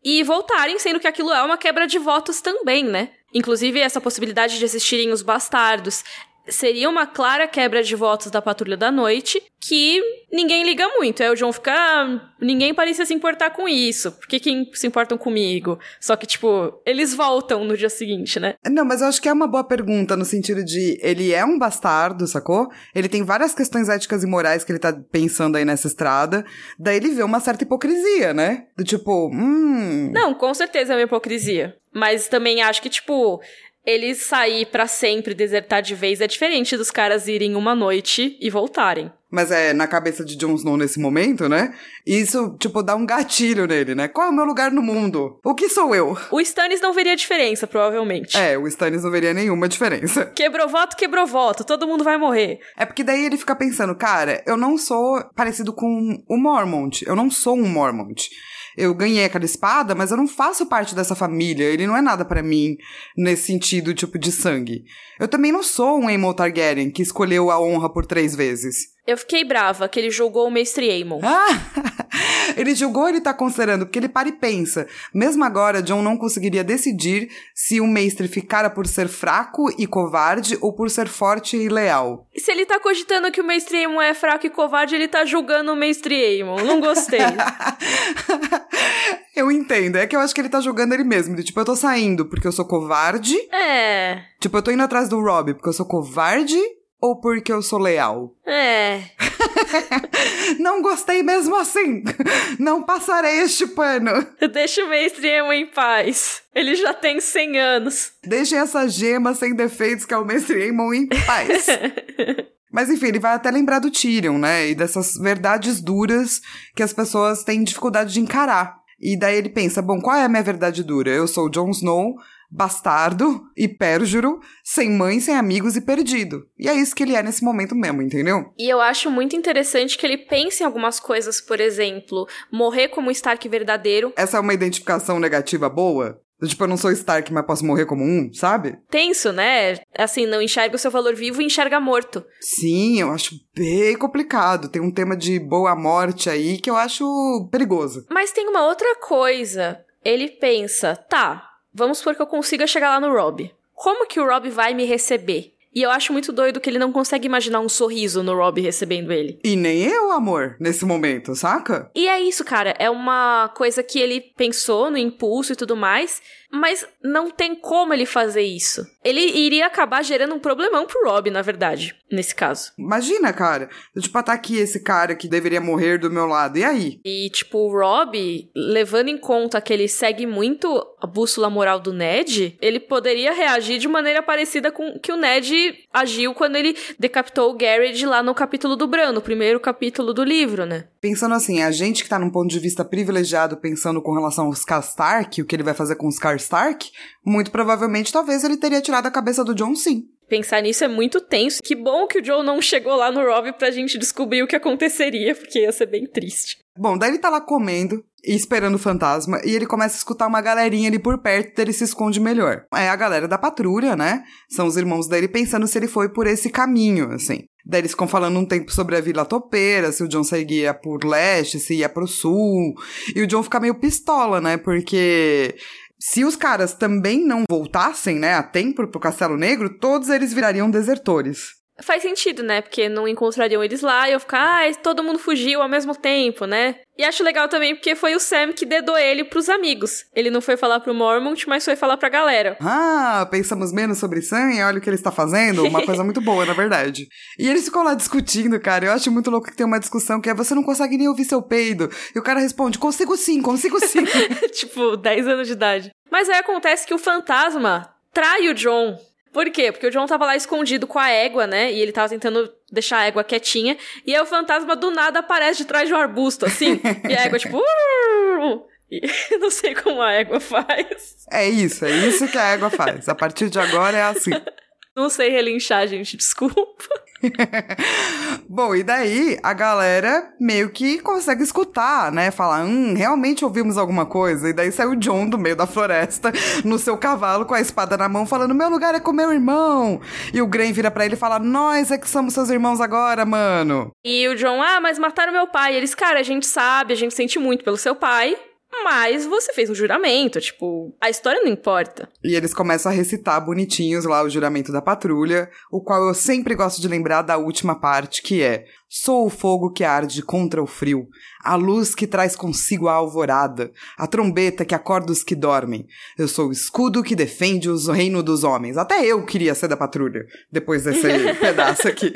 e voltarem, sendo que aquilo é uma quebra de votos também, né? Inclusive, essa possibilidade de assistirem os bastardos seria uma clara quebra de votos da Patrulha da Noite, que ninguém liga muito. Aí o John fica, ah, ninguém parecia se importar com isso. Por que, que se importam comigo? Só que, tipo, eles voltam no dia seguinte, né? Não, mas eu acho que é uma boa pergunta no sentido de ele é um bastardo, sacou? Ele tem várias questões éticas e morais que ele tá pensando aí nessa estrada. Daí ele vê uma certa hipocrisia, né? Do tipo, hum. Não, com certeza é uma hipocrisia. Mas também acho que, tipo, ele sair para sempre, desertar de vez, é diferente dos caras irem uma noite e voltarem. Mas é na cabeça de Jon Snow nesse momento, né? Isso, tipo, dá um gatilho nele, né? Qual é o meu lugar no mundo? O que sou eu? O Stannis não veria diferença, provavelmente. É, o Stannis não veria nenhuma diferença. Quebrou voto, quebrou voto. Todo mundo vai morrer. É porque daí ele fica pensando, cara, eu não sou parecido com o Mormont. Eu não sou um Mormont eu ganhei aquela espada, mas eu não faço parte dessa família. Ele não é nada para mim nesse sentido, tipo, de sangue. Eu também não sou um Aemon Targaryen que escolheu a honra por três vezes. Eu fiquei brava que ele julgou o mestre Aemon. Ah! ele julgou, ele tá considerando, porque ele para e pensa. Mesmo agora, John não conseguiria decidir se o mestre ficara por ser fraco e covarde ou por ser forte e leal. Se ele tá cogitando que o mestre Aemon é fraco e covarde, ele tá julgando o mestre Aemon. Não gostei. eu entendo. É que eu acho que ele tá julgando ele mesmo. tipo, eu tô saindo porque eu sou covarde. É. Tipo, eu tô indo atrás do Rob porque eu sou covarde ou porque eu sou leal? É. Não gostei mesmo assim. Não passarei este pano. Deixa o mestre Emo em paz. Ele já tem 100 anos. Deixem essa gema sem defeitos que é o mestre Emo em paz. Mas enfim, ele vai até lembrar do Tyrion, né? E dessas verdades duras que as pessoas têm dificuldade de encarar. E daí ele pensa: bom, qual é a minha verdade dura? Eu sou Jon Snow, bastardo e pérjuro, sem mãe, sem amigos e perdido. E é isso que ele é nesse momento mesmo, entendeu? E eu acho muito interessante que ele pense em algumas coisas, por exemplo, morrer como Stark verdadeiro. Essa é uma identificação negativa boa? Tipo, eu não sou Stark, mas posso morrer como um, sabe? Tenso, né? Assim, não enxerga o seu valor vivo e enxerga morto. Sim, eu acho bem complicado. Tem um tema de boa morte aí que eu acho perigoso. Mas tem uma outra coisa. Ele pensa, tá, Vamos supor que eu consiga chegar lá no Rob. Como que o Rob vai me receber? E eu acho muito doido que ele não consegue imaginar um sorriso no Rob recebendo ele. E nem eu, amor, nesse momento, saca? E é isso, cara. É uma coisa que ele pensou no impulso e tudo mais. Mas não tem como ele fazer isso. Ele iria acabar gerando um problemão pro Rob, na verdade, nesse caso. Imagina, cara. Tipo, tá aqui esse cara que deveria morrer do meu lado. E aí? E, tipo, o Rob, levando em conta que ele segue muito a bússola moral do Ned, ele poderia reagir de maneira parecida com que o Ned agiu quando ele decapitou o Garrett lá no capítulo do Bran, no primeiro capítulo do livro, né? Pensando assim, a gente que tá num ponto de vista privilegiado pensando com relação aos Stark, o que ele vai fazer com os Car Stark, muito provavelmente talvez ele teria tirado a cabeça do John sim. Pensar nisso é muito tenso. Que bom que o Joe não chegou lá no Rob pra gente descobrir o que aconteceria, porque ia ser bem triste. Bom, daí ele tá lá comendo e esperando o fantasma, e ele começa a escutar uma galerinha ali por perto, ele se esconde melhor. É a galera da patrulha, né? São os irmãos dele pensando se ele foi por esse caminho, assim. Daí eles ficam falando um tempo sobre a Vila Topeira, se o John seguia por leste, se ia pro sul. E o John fica meio pistola, né? Porque se os caras também não voltassem, né, a tempo pro Castelo Negro, todos eles virariam desertores. Faz sentido, né? Porque não encontrariam eles lá e eu ficar, ah, todo mundo fugiu ao mesmo tempo, né? E acho legal também porque foi o Sam que dedou ele pros amigos. Ele não foi falar pro Mormont, mas foi falar pra galera. Ah, pensamos menos sobre Sam e olha o que ele está fazendo. Uma coisa muito boa, na verdade. E eles ficam lá discutindo, cara. Eu acho muito louco que tem uma discussão que é você não consegue nem ouvir seu peido. E o cara responde, consigo sim, consigo sim. tipo, 10 anos de idade. Mas aí acontece que o fantasma trai o John. Por quê? Porque o John tava lá escondido com a égua, né? E ele tava tentando deixar a égua quietinha. E aí o fantasma do nada aparece de trás de um arbusto, assim. e a égua, tipo. E não sei como a égua faz. É isso, é isso que a égua faz. A partir de agora é assim. Não sei relinchar, gente, desculpa. Bom, e daí a galera meio que consegue escutar, né? Falar, hum, realmente ouvimos alguma coisa. E daí sai o John do meio da floresta, no seu cavalo, com a espada na mão, falando: meu lugar é com meu irmão. E o Gren vira para ele e fala: nós é que somos seus irmãos agora, mano. E o John, ah, mas mataram meu pai. E eles, cara, a gente sabe, a gente sente muito pelo seu pai mas você fez um juramento, tipo, a história não importa. E eles começam a recitar bonitinhos lá o juramento da patrulha, o qual eu sempre gosto de lembrar da última parte, que é: Sou o fogo que arde contra o frio, a luz que traz consigo a alvorada, a trombeta que acorda os que dormem. Eu sou o escudo que defende o reino dos homens. Até eu queria ser da patrulha, depois desse pedaço aqui.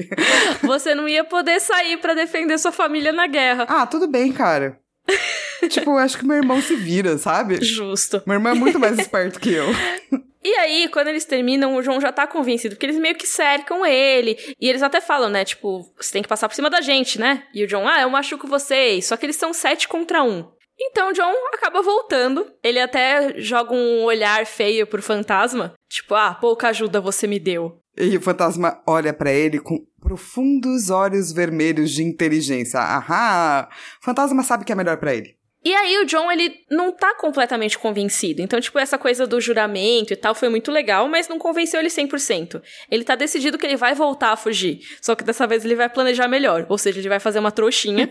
Você não ia poder sair para defender sua família na guerra. Ah, tudo bem, cara. tipo, eu acho que meu irmão se vira, sabe? Justo. Meu irmão é muito mais esperto que eu. E aí, quando eles terminam, o João já tá convencido, porque eles meio que cercam ele. E eles até falam, né? Tipo, você tem que passar por cima da gente, né? E o John, ah, eu machuco vocês. Só que eles são sete contra um. Então o John acaba voltando. Ele até joga um olhar feio pro fantasma. Tipo, ah, pouca ajuda você me deu. E o fantasma olha para ele com profundos olhos vermelhos de inteligência. Ahá! O fantasma sabe que é melhor para ele. E aí o John, ele não tá completamente convencido. Então, tipo, essa coisa do juramento e tal foi muito legal, mas não convenceu ele 100%. Ele tá decidido que ele vai voltar a fugir. Só que dessa vez ele vai planejar melhor. Ou seja, ele vai fazer uma trouxinha.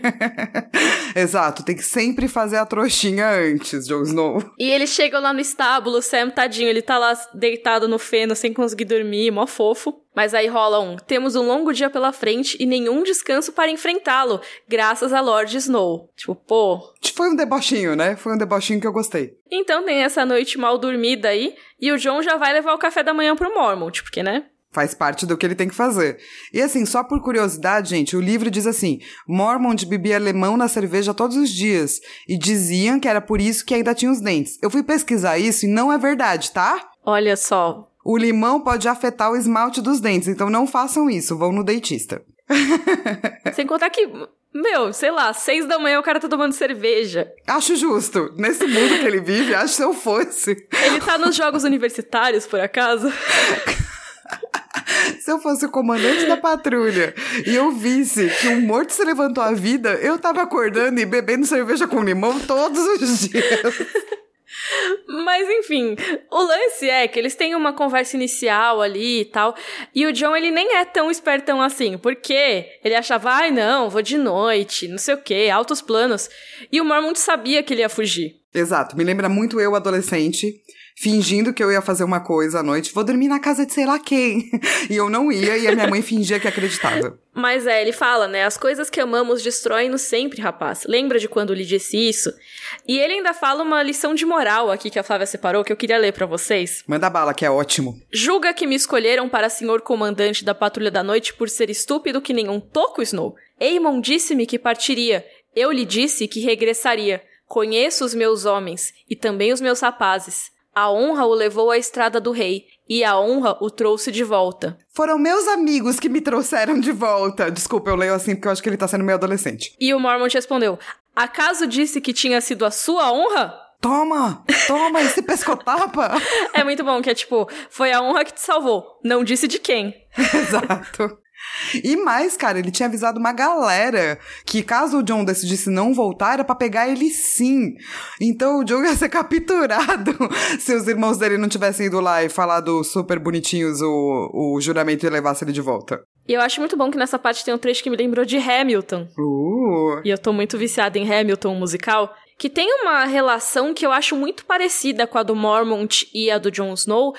Exato, tem que sempre fazer a trouxinha antes, Jon Snow. E ele chega lá no estábulo, o Sam, tadinho, ele tá lá deitado no feno sem conseguir dormir, mó fofo. Mas aí rola um: temos um longo dia pela frente e nenhum descanso para enfrentá-lo, graças a Lord Snow. Tipo, pô. Foi um debochinho, né? Foi um debochinho que eu gostei. Então tem essa noite mal dormida aí, e o John já vai levar o café da manhã pro Mormont, porque, né? Faz parte do que ele tem que fazer. E assim, só por curiosidade, gente, o livro diz assim: Mormont bebia alemão na cerveja todos os dias. E diziam que era por isso que ainda tinha os dentes. Eu fui pesquisar isso e não é verdade, tá? Olha só, o limão pode afetar o esmalte dos dentes, então não façam isso, vão no dentista. Sem contar que, meu, sei lá, seis da manhã o cara tá tomando cerveja. Acho justo. Nesse mundo que ele vive, acho que se eu fosse. Ele tá nos jogos universitários, por acaso? Se eu fosse o comandante da patrulha e eu visse que um morto se levantou à vida, eu tava acordando e bebendo cerveja com limão todos os dias. Mas enfim, o lance é que eles têm uma conversa inicial ali e tal. E o John, ele nem é tão espertão assim, porque ele achava, ai não, vou de noite, não sei o que, altos planos. E o Mormont sabia que ele ia fugir. Exato, me lembra muito eu, adolescente, fingindo que eu ia fazer uma coisa à noite, vou dormir na casa de sei lá quem. e eu não ia, e a minha mãe fingia que acreditava. Mas é, ele fala, né? As coisas que amamos destroem-nos sempre, rapaz. Lembra de quando lhe disse isso? E ele ainda fala uma lição de moral aqui que a Flávia separou, que eu queria ler para vocês. Manda bala, que é ótimo. Julga que me escolheram para senhor comandante da patrulha da noite por ser estúpido que nenhum toco Snow. Eamon disse-me que partiria. Eu lhe disse que regressaria. Conheço os meus homens e também os meus rapazes. A honra o levou à estrada do rei, e a honra o trouxe de volta. Foram meus amigos que me trouxeram de volta. Desculpa, eu leio assim porque eu acho que ele tá sendo meio adolescente. E o Mormont respondeu: Acaso disse que tinha sido a sua honra? Toma! Toma esse pescotapa! é muito bom, que é tipo, foi a honra que te salvou. Não disse de quem. Exato. E mais, cara, ele tinha avisado uma galera que caso o John decidisse não voltar, era pra pegar ele sim. Então o John ia ser capturado se os irmãos dele não tivessem ido lá e falado super bonitinhos o, o juramento e levasse ele de volta. E eu acho muito bom que nessa parte tem um trecho que me lembrou de Hamilton. Uh. E eu tô muito viciada em Hamilton musical. Que tem uma relação que eu acho muito parecida com a do Mormont e a do Jon Snow,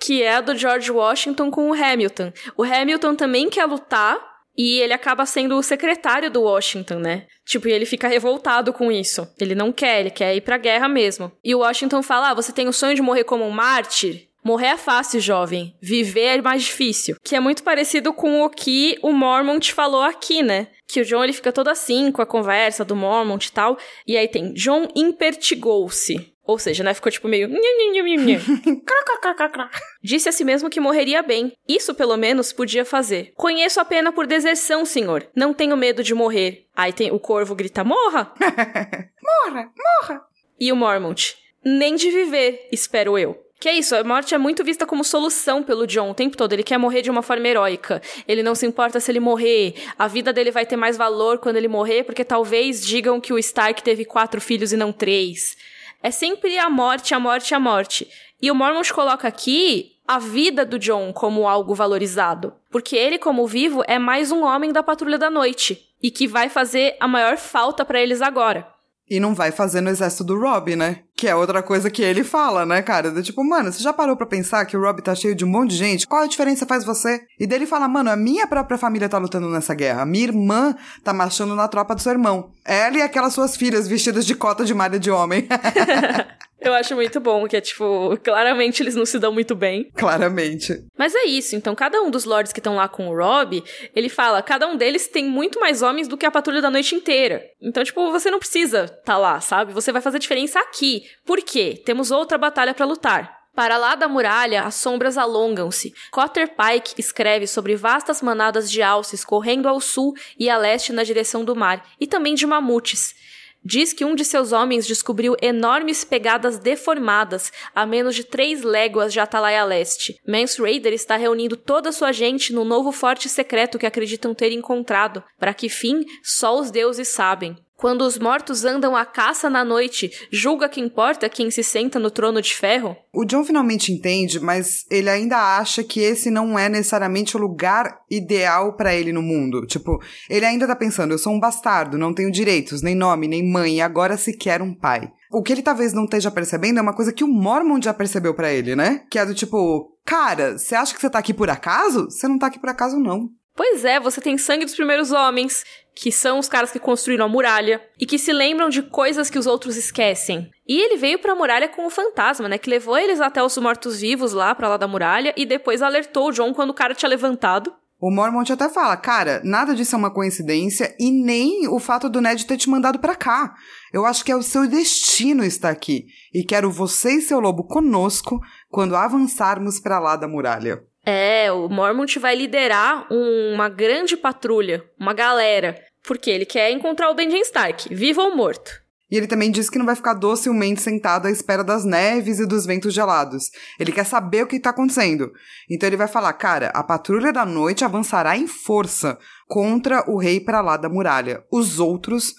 que é a do George Washington com o Hamilton. O Hamilton também quer lutar e ele acaba sendo o secretário do Washington, né? Tipo, e ele fica revoltado com isso. Ele não quer, ele quer ir pra guerra mesmo. E o Washington fala: ah, você tem o sonho de morrer como um mártir? Morrer é fácil, jovem. Viver é mais difícil. Que é muito parecido com o que o Mormont falou aqui, né? Que o John ele fica todo assim com a conversa do Mormont e tal. E aí tem John impertigou-se. Ou seja, né? Ficou tipo meio. Disse a si mesmo que morreria bem. Isso, pelo menos, podia fazer. Conheço a pena por deserção, senhor. Não tenho medo de morrer. Aí tem o corvo grita: Morra! morra! Morra! E o Mormont: Nem de viver, espero eu. Que é isso, a morte é muito vista como solução pelo John o tempo todo. Ele quer morrer de uma forma heróica. Ele não se importa se ele morrer. A vida dele vai ter mais valor quando ele morrer, porque talvez digam que o Stark teve quatro filhos e não três. É sempre a morte, a morte, a morte. E o Mormont coloca aqui a vida do John como algo valorizado. Porque ele, como vivo, é mais um homem da patrulha da noite. E que vai fazer a maior falta para eles agora. E não vai fazer no exército do Rob, né? Que é outra coisa que ele fala, né, cara? Do tipo, mano, você já parou pra pensar que o Rob tá cheio de um monte de gente? Qual a diferença faz você? E dele fala, mano, a minha própria família tá lutando nessa guerra. A minha irmã tá marchando na tropa do seu irmão. Ela e aquelas suas filhas vestidas de cota de malha de homem. Eu acho muito bom, que é tipo, claramente eles não se dão muito bem. Claramente. Mas é isso, então cada um dos lords que estão lá com o Rob, ele fala, cada um deles tem muito mais homens do que a patrulha da noite inteira. Então, tipo, você não precisa tá lá, sabe? Você vai fazer diferença aqui. Por quê? Temos outra batalha para lutar. Para lá da muralha, as sombras alongam-se. Cotter Pike escreve sobre vastas manadas de alces correndo ao sul e a leste na direção do mar, e também de mamutes. Diz que um de seus homens descobriu enormes pegadas deformadas a menos de três léguas de Atalaia Leste. Mance Raider está reunindo toda sua gente no novo forte secreto que acreditam ter encontrado. Para que fim, só os deuses sabem. Quando os mortos andam à caça na noite, julga que importa quem se senta no trono de ferro? O John finalmente entende, mas ele ainda acha que esse não é necessariamente o lugar ideal para ele no mundo. Tipo, ele ainda tá pensando, eu sou um bastardo, não tenho direitos, nem nome, nem mãe, e agora sequer um pai. O que ele talvez não esteja percebendo é uma coisa que o Mormon já percebeu para ele, né? Que é do tipo, cara, você acha que você tá aqui por acaso? Você não tá aqui por acaso, não. Pois é, você tem sangue dos primeiros homens, que são os caras que construíram a muralha e que se lembram de coisas que os outros esquecem. E ele veio para a muralha com o fantasma, né, que levou eles até os mortos-vivos lá para lá da muralha e depois alertou o John quando o cara tinha levantado. O Mormont até fala, cara, nada disso é uma coincidência e nem o fato do Ned ter te mandado para cá. Eu acho que é o seu destino estar aqui e quero você e seu lobo conosco quando avançarmos para lá da muralha. É, o Mormont vai liderar um, uma grande patrulha, uma galera, porque ele quer encontrar o Benjen Stark, vivo ou morto. E ele também diz que não vai ficar docilmente sentado à espera das neves e dos ventos gelados. Ele quer saber o que está acontecendo. Então ele vai falar: cara, a patrulha da noite avançará em força contra o rei para lá da muralha. Os outros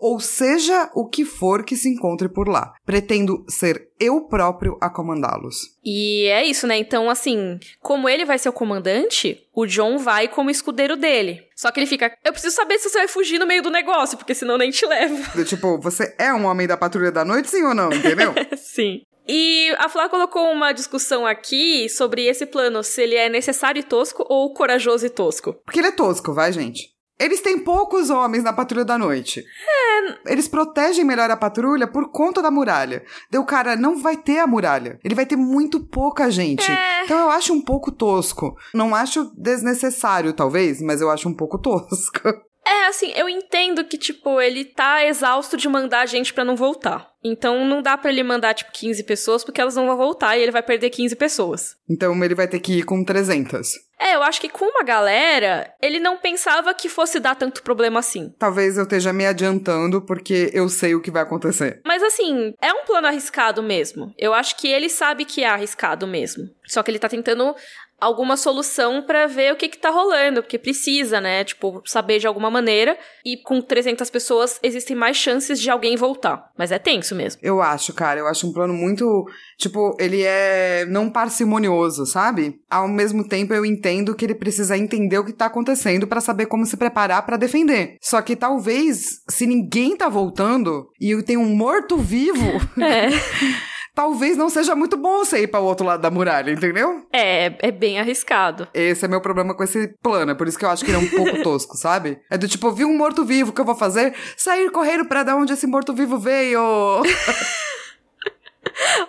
ou seja o que for que se encontre por lá. Pretendo ser eu próprio a comandá-los. E é isso, né? Então, assim, como ele vai ser o comandante, o John vai como escudeiro dele. Só que ele fica, eu preciso saber se você vai fugir no meio do negócio, porque senão nem te levo. Tipo, você é um homem da patrulha da noite, sim ou não? Entendeu? sim. E a Flá colocou uma discussão aqui sobre esse plano, se ele é necessário e tosco ou corajoso e tosco. Porque ele é tosco, vai, gente? Eles têm poucos homens na patrulha da noite. É. Eles protegem melhor a patrulha por conta da muralha. Deu cara, não vai ter a muralha. Ele vai ter muito pouca gente. É. Então eu acho um pouco tosco. Não acho desnecessário, talvez, mas eu acho um pouco tosco. É, assim, eu entendo que, tipo, ele tá exausto de mandar gente para não voltar. Então não dá para ele mandar, tipo, 15 pessoas, porque elas não vão voltar e ele vai perder 15 pessoas. Então ele vai ter que ir com 300. É, eu acho que com uma galera, ele não pensava que fosse dar tanto problema assim. Talvez eu esteja me adiantando, porque eu sei o que vai acontecer. Mas assim, é um plano arriscado mesmo. Eu acho que ele sabe que é arriscado mesmo. Só que ele tá tentando alguma solução para ver o que que tá rolando, porque precisa, né? Tipo, saber de alguma maneira. E com 300 pessoas existem mais chances de alguém voltar. Mas é tenso mesmo. Eu acho, cara, eu acho um plano muito, tipo, ele é não parcimonioso, sabe? Ao mesmo tempo eu entendo que ele precisa entender o que tá acontecendo para saber como se preparar para defender. Só que talvez se ninguém tá voltando e tem um morto vivo, É. talvez não seja muito bom você ir para o outro lado da muralha, entendeu? é, é bem arriscado. Esse é meu problema com esse plano, é por isso que eu acho que ele é um pouco tosco, sabe? É do tipo, vi um morto-vivo, o que eu vou fazer? Sair correndo pra dar onde esse morto-vivo veio!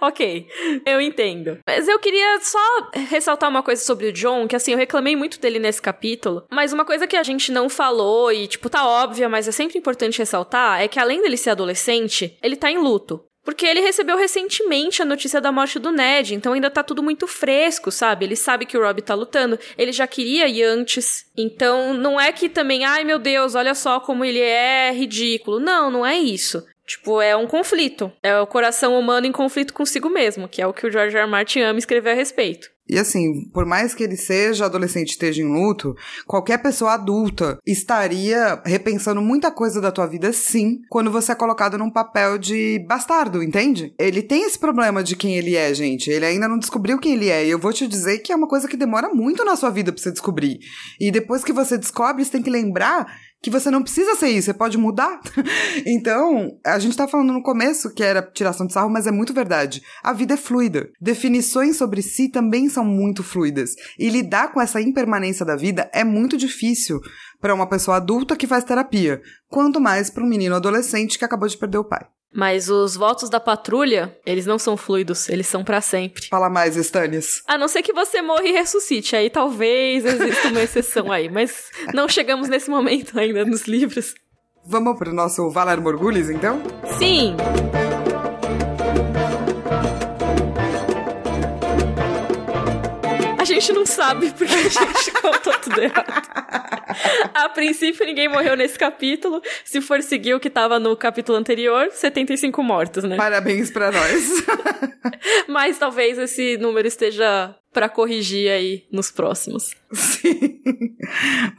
ok, eu entendo. Mas eu queria só ressaltar uma coisa sobre o John, que assim, eu reclamei muito dele nesse capítulo, mas uma coisa que a gente não falou e, tipo, tá óbvia, mas é sempre importante ressaltar, é que além dele ser adolescente, ele tá em luto. Porque ele recebeu recentemente a notícia da morte do Ned, então ainda tá tudo muito fresco, sabe? Ele sabe que o Rob tá lutando, ele já queria ir antes. Então não é que também, ai meu Deus, olha só como ele é ridículo. Não, não é isso. Tipo, é um conflito. É o coração humano em conflito consigo mesmo, que é o que o George R. R. Martin ama escrever a respeito. E assim, por mais que ele seja adolescente e esteja em luto, qualquer pessoa adulta estaria repensando muita coisa da tua vida, sim, quando você é colocado num papel de bastardo, entende? Ele tem esse problema de quem ele é, gente. Ele ainda não descobriu quem ele é. E eu vou te dizer que é uma coisa que demora muito na sua vida pra você descobrir. E depois que você descobre, você tem que lembrar que você não precisa ser isso, você pode mudar. então, a gente tá falando no começo que era tiração de sarro, mas é muito verdade. A vida é fluida. Definições sobre si também são muito fluidas. E lidar com essa impermanência da vida é muito difícil para uma pessoa adulta que faz terapia, quanto mais para um menino adolescente que acabou de perder o pai. Mas os votos da patrulha, eles não são fluidos, eles são para sempre. Fala mais, Stannis. A não ser que você morra e ressuscite, aí talvez exista uma exceção aí, mas não chegamos nesse momento ainda nos livros. Vamos pro nosso Valar Morgulhos, então? Sim! A gente não sabe porque a gente contou tudo errado. A princípio, ninguém morreu nesse capítulo. Se for seguir o que tava no capítulo anterior, 75 mortos, né? Parabéns pra nós. Mas talvez esse número esteja para corrigir aí nos próximos. Sim.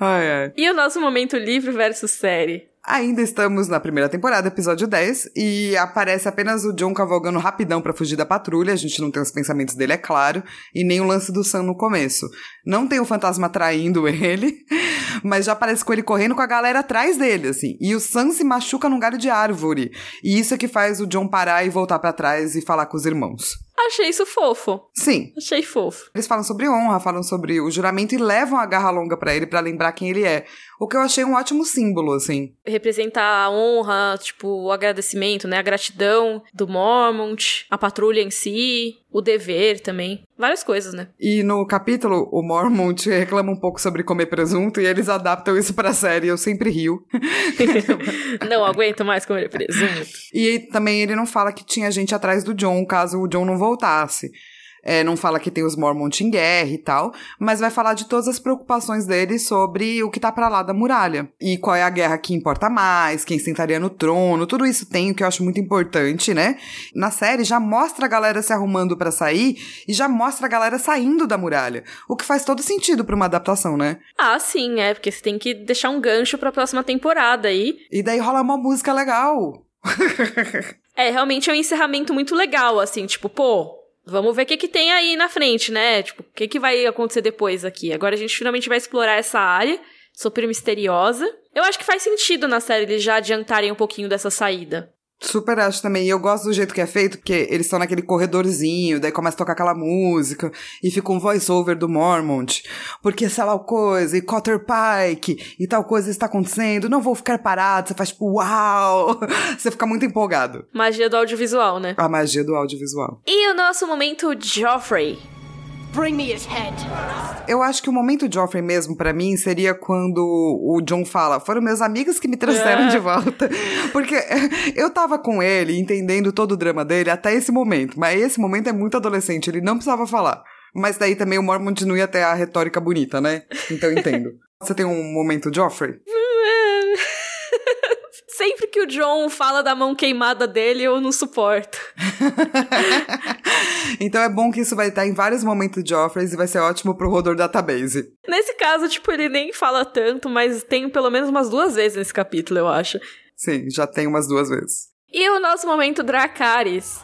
Ai, ai. E o nosso momento livre versus série? Ainda estamos na primeira temporada, episódio 10, e aparece apenas o John cavalgando rapidão para fugir da patrulha, a gente não tem os pensamentos dele, é claro, e nem o lance do Sam no começo. Não tem o fantasma traindo ele, mas já aparece com ele correndo com a galera atrás dele, assim. E o Sam se machuca num galho de árvore, e isso é que faz o John parar e voltar para trás e falar com os irmãos. Achei isso fofo. Sim. Achei fofo. Eles falam sobre honra, falam sobre o juramento e levam a garra longa para ele para lembrar quem ele é. O que eu achei um ótimo símbolo, assim. Representar a honra, tipo, o agradecimento, né? A gratidão do Mormont, a patrulha em si, o dever também. Várias coisas, né? E no capítulo, o Mormont reclama um pouco sobre comer presunto e eles adaptam isso pra série. Eu sempre rio. não aguento mais comer presunto. E também ele não fala que tinha gente atrás do John caso o John não voltasse. É, não fala que tem os Mormont em guerra e tal, mas vai falar de todas as preocupações dele sobre o que tá para lá da muralha. E qual é a guerra que importa mais, quem sentaria no trono, tudo isso tem, o que eu acho muito importante, né? Na série já mostra a galera se arrumando para sair e já mostra a galera saindo da muralha. O que faz todo sentido para uma adaptação, né? Ah, sim, é, porque você tem que deixar um gancho pra próxima temporada aí. E daí rola uma música legal. é, realmente é um encerramento muito legal, assim, tipo, pô, Vamos ver o que, que tem aí na frente, né? Tipo, o que, que vai acontecer depois aqui. Agora a gente finalmente vai explorar essa área super misteriosa. Eu acho que faz sentido na série eles já adiantarem um pouquinho dessa saída. Super acho também. E eu gosto do jeito que é feito, porque eles estão naquele corredorzinho, daí começa a tocar aquela música, e fica um voice-over do Mormont. Porque sei lá coisa, e Cotter Pike, e tal coisa está acontecendo, não vou ficar parado. Você faz tipo, uau! Você fica muito empolgado. Magia do audiovisual, né? A magia do audiovisual. E o nosso momento Joffrey. Bring me his head. Eu acho que o momento Joffrey mesmo para mim seria quando o John fala: "Foram meus amigos que me trouxeram é. de volta". Porque eu tava com ele entendendo todo o drama dele até esse momento, mas esse momento é muito adolescente, ele não precisava falar. Mas daí também o Mormon continua ia ter a retórica bonita, né? Então eu entendo. Você tem um momento Joffrey? Sempre que o John fala da mão queimada dele, eu não suporto. então é bom que isso vai estar em vários momentos de Joffreys e vai ser ótimo pro Rodor Database. Nesse caso, tipo, ele nem fala tanto, mas tem pelo menos umas duas vezes nesse capítulo, eu acho. Sim, já tem umas duas vezes. E o nosso momento Dracarys?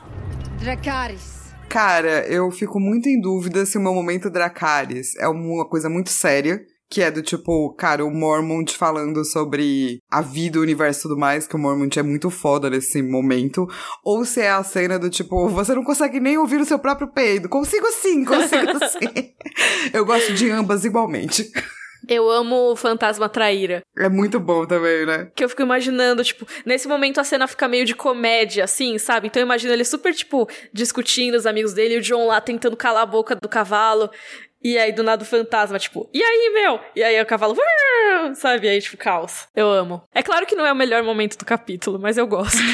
Dracarys. Cara, eu fico muito em dúvida se o meu momento Dracarys é uma coisa muito séria que é do tipo, cara, o Mormont falando sobre a vida, o universo e tudo mais, que o Mormont é muito foda nesse momento. Ou se é a cena do tipo, você não consegue nem ouvir o seu próprio peido. Consigo sim, consigo sim. Eu gosto de ambas igualmente. Eu amo o Fantasma Traíra. É muito bom também, né? Que eu fico imaginando, tipo, nesse momento a cena fica meio de comédia, assim, sabe? Então eu imagino ele super, tipo, discutindo os amigos dele e o John lá tentando calar a boca do cavalo. E aí, do nada, o fantasma, tipo, e aí, meu? E aí o cavalo, sabe? E aí, tipo, caos. Eu amo. É claro que não é o melhor momento do capítulo, mas eu gosto.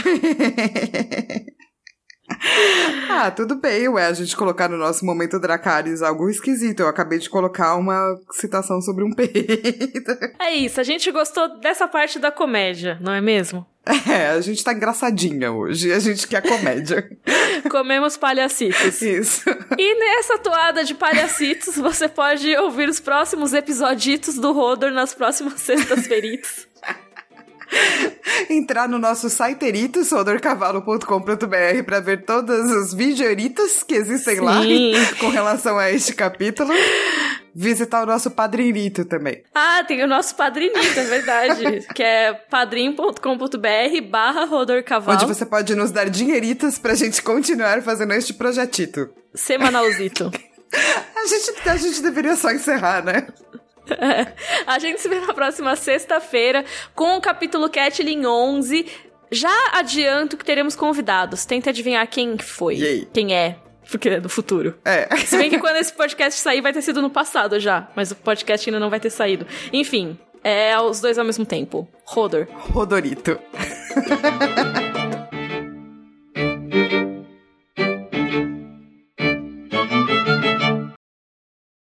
ah, tudo bem, ué, a gente colocar no nosso momento Dracarys algo esquisito. Eu acabei de colocar uma citação sobre um peito. É isso, a gente gostou dessa parte da comédia, não é mesmo? É, a gente tá engraçadinha hoje, a gente quer comédia. Comemos palhacitos. Isso. E nessa toada de palhacitos, você pode ouvir os próximos episoditos do Rodor nas próximas sextas-feiras. Entrar no nosso site rodorcavalo.com.br para ver todas as videoritas que existem Sim. lá com relação a este capítulo. Visitar o nosso padrinito também. Ah, tem o nosso padrinito, é verdade. que é padrim.com.br barra rodorcaval. Onde você pode nos dar dinheiritos pra gente continuar fazendo este projetito. Semanalzito. a, gente, a gente deveria só encerrar, né? É. A gente se vê na próxima sexta-feira com o capítulo Catlin 11. Já adianto que teremos convidados. Tenta adivinhar quem foi. Yay. Quem é. Porque é do futuro. É. Se bem que quando esse podcast sair, vai ter sido no passado já. Mas o podcast ainda não vai ter saído. Enfim, é os dois ao mesmo tempo. Rodor. Rodorito.